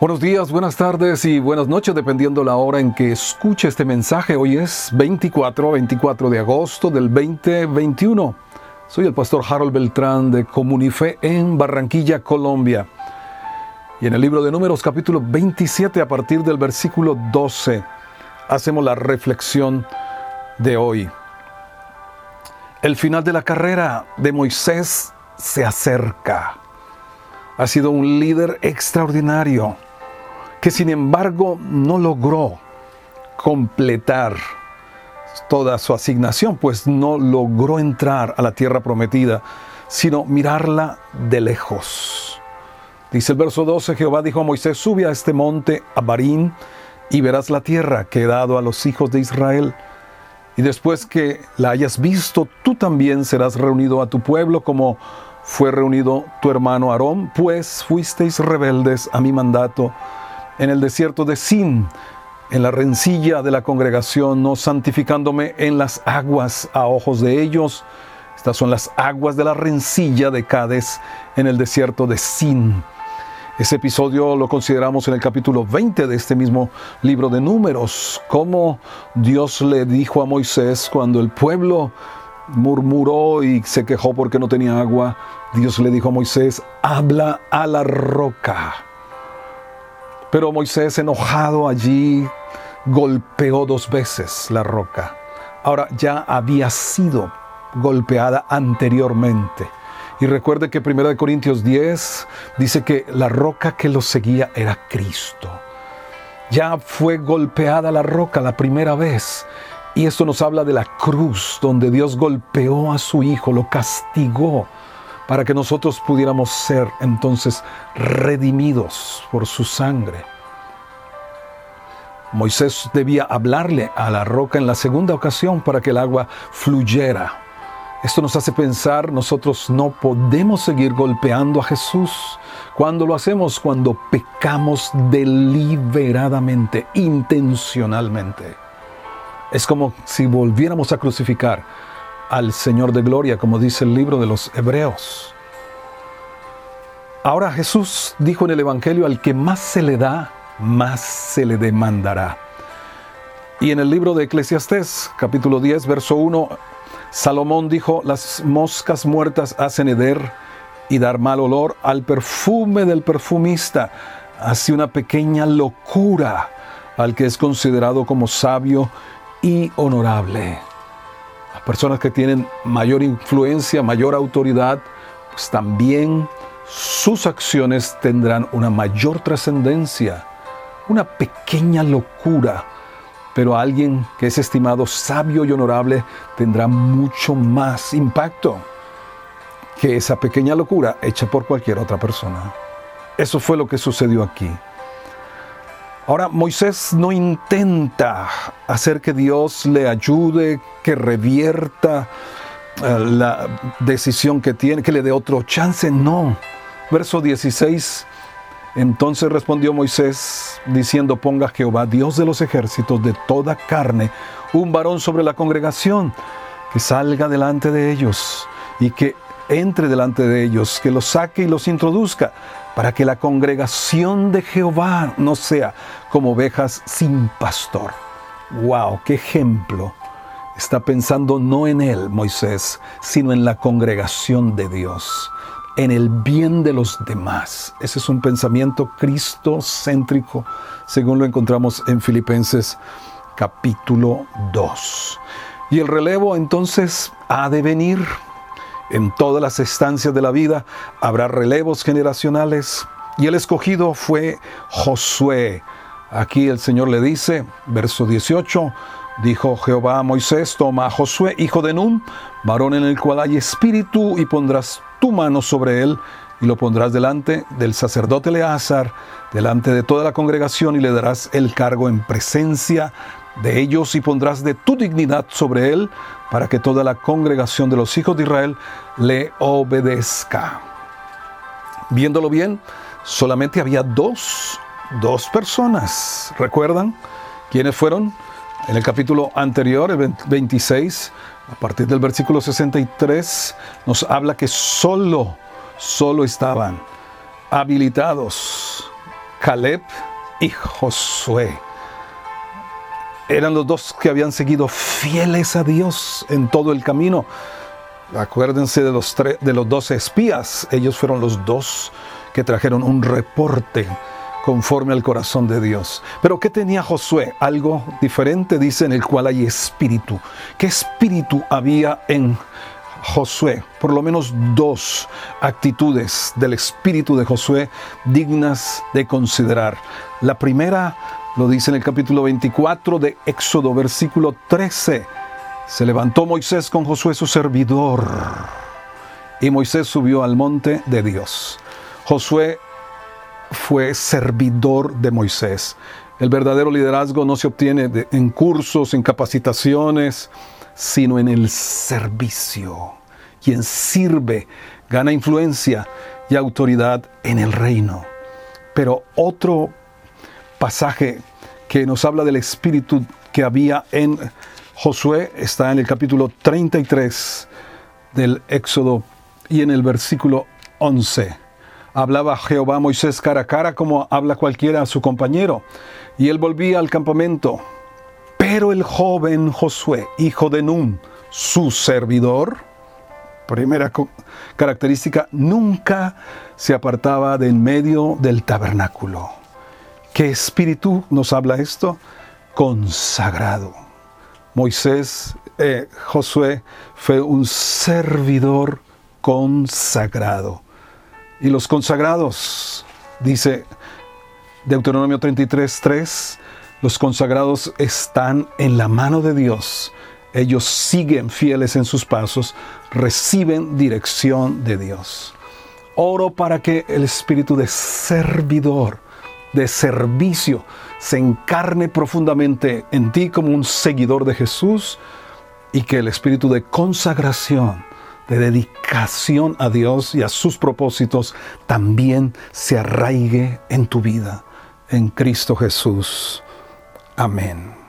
Buenos días, buenas tardes y buenas noches, dependiendo la hora en que escuche este mensaje. Hoy es 24, 24 de agosto del 2021. Soy el pastor Harold Beltrán de Comunife en Barranquilla, Colombia. Y en el libro de Números, capítulo 27, a partir del versículo 12, hacemos la reflexión de hoy. El final de la carrera de Moisés se acerca. Ha sido un líder extraordinario que sin embargo no logró completar toda su asignación, pues no logró entrar a la tierra prometida, sino mirarla de lejos. Dice el verso 12, Jehová dijo a Moisés, sube a este monte, a Barín, y verás la tierra que he dado a los hijos de Israel. Y después que la hayas visto, tú también serás reunido a tu pueblo como fue reunido tu hermano Aarón, pues fuisteis rebeldes a mi mandato en el desierto de Sin, en la rencilla de la congregación, no santificándome en las aguas a ojos de ellos. Estas son las aguas de la rencilla de Cades en el desierto de Sin. Ese episodio lo consideramos en el capítulo 20 de este mismo libro de números, cómo Dios le dijo a Moisés cuando el pueblo murmuró y se quejó porque no tenía agua, Dios le dijo a Moisés, habla a la roca. Pero Moisés, enojado allí, golpeó dos veces la roca. Ahora ya había sido golpeada anteriormente. Y recuerde que 1 Corintios 10 dice que la roca que lo seguía era Cristo. Ya fue golpeada la roca la primera vez. Y esto nos habla de la cruz, donde Dios golpeó a su Hijo, lo castigó para que nosotros pudiéramos ser entonces redimidos por su sangre. Moisés debía hablarle a la roca en la segunda ocasión para que el agua fluyera. Esto nos hace pensar, nosotros no podemos seguir golpeando a Jesús. Cuando lo hacemos, cuando pecamos deliberadamente, intencionalmente. Es como si volviéramos a crucificar al Señor de Gloria, como dice el libro de los Hebreos. Ahora Jesús dijo en el Evangelio, al que más se le da, más se le demandará. Y en el libro de Eclesiastés, capítulo 10, verso 1, Salomón dijo, las moscas muertas hacen heder y dar mal olor al perfume del perfumista, hace una pequeña locura al que es considerado como sabio y honorable personas que tienen mayor influencia, mayor autoridad, pues también sus acciones tendrán una mayor trascendencia, una pequeña locura, pero alguien que es estimado sabio y honorable tendrá mucho más impacto que esa pequeña locura hecha por cualquier otra persona. Eso fue lo que sucedió aquí. Ahora, Moisés no intenta hacer que Dios le ayude, que revierta eh, la decisión que tiene, que le dé otro chance. No. Verso 16. Entonces respondió Moisés diciendo, ponga Jehová, Dios de los ejércitos, de toda carne, un varón sobre la congregación, que salga delante de ellos y que entre delante de ellos, que los saque y los introduzca para que la congregación de Jehová no sea como ovejas sin pastor. ¡Wow! ¡Qué ejemplo! Está pensando no en él, Moisés, sino en la congregación de Dios, en el bien de los demás. Ese es un pensamiento cristocéntrico, según lo encontramos en Filipenses capítulo 2. Y el relevo entonces ha de venir en todas las estancias de la vida habrá relevos generacionales y el escogido fue Josué. Aquí el Señor le dice, verso 18, dijo Jehová a Moisés, toma a Josué, hijo de Nun, varón en el cual hay espíritu, y pondrás tu mano sobre él, y lo pondrás delante del sacerdote Eleazar, delante de toda la congregación, y le darás el cargo en presencia de ellos, y pondrás de tu dignidad sobre él, para que toda la congregación de los hijos de Israel le obedezca. Viéndolo bien, solamente había dos, dos personas. ¿Recuerdan quiénes fueron? En el capítulo anterior, el 26, a partir del versículo 63, nos habla que solo, solo estaban habilitados Caleb y Josué. Eran los dos que habían seguido fieles a Dios en todo el camino. Acuérdense de los, de los dos espías. Ellos fueron los dos que trajeron un reporte conforme al corazón de Dios. Pero ¿qué tenía Josué? Algo diferente, dice, en el cual hay espíritu. ¿Qué espíritu había en Josué? Por lo menos dos actitudes del espíritu de Josué dignas de considerar. La primera lo dice en el capítulo 24 de Éxodo, versículo 13. Se levantó Moisés con Josué su servidor y Moisés subió al monte de Dios. Josué fue servidor de Moisés. El verdadero liderazgo no se obtiene en cursos, en capacitaciones, sino en el servicio. Quien sirve gana influencia y autoridad en el reino. Pero otro pasaje que nos habla del espíritu que había en Josué está en el capítulo 33 del Éxodo y en el versículo 11 hablaba Jehová a Moisés cara a cara como habla cualquiera a su compañero. Y él volvía al campamento. Pero el joven Josué, hijo de Nun, su servidor, primera característica, nunca se apartaba de en medio del tabernáculo. ¿Qué espíritu nos habla esto? Consagrado. Moisés, eh, Josué fue un servidor consagrado. Y los consagrados, dice Deuteronomio 33, 3, los consagrados están en la mano de Dios. Ellos siguen fieles en sus pasos, reciben dirección de Dios. Oro para que el espíritu de servidor, de servicio, se encarne profundamente en ti como un seguidor de Jesús y que el espíritu de consagración de dedicación a Dios y a sus propósitos también se arraigue en tu vida, en Cristo Jesús. Amen.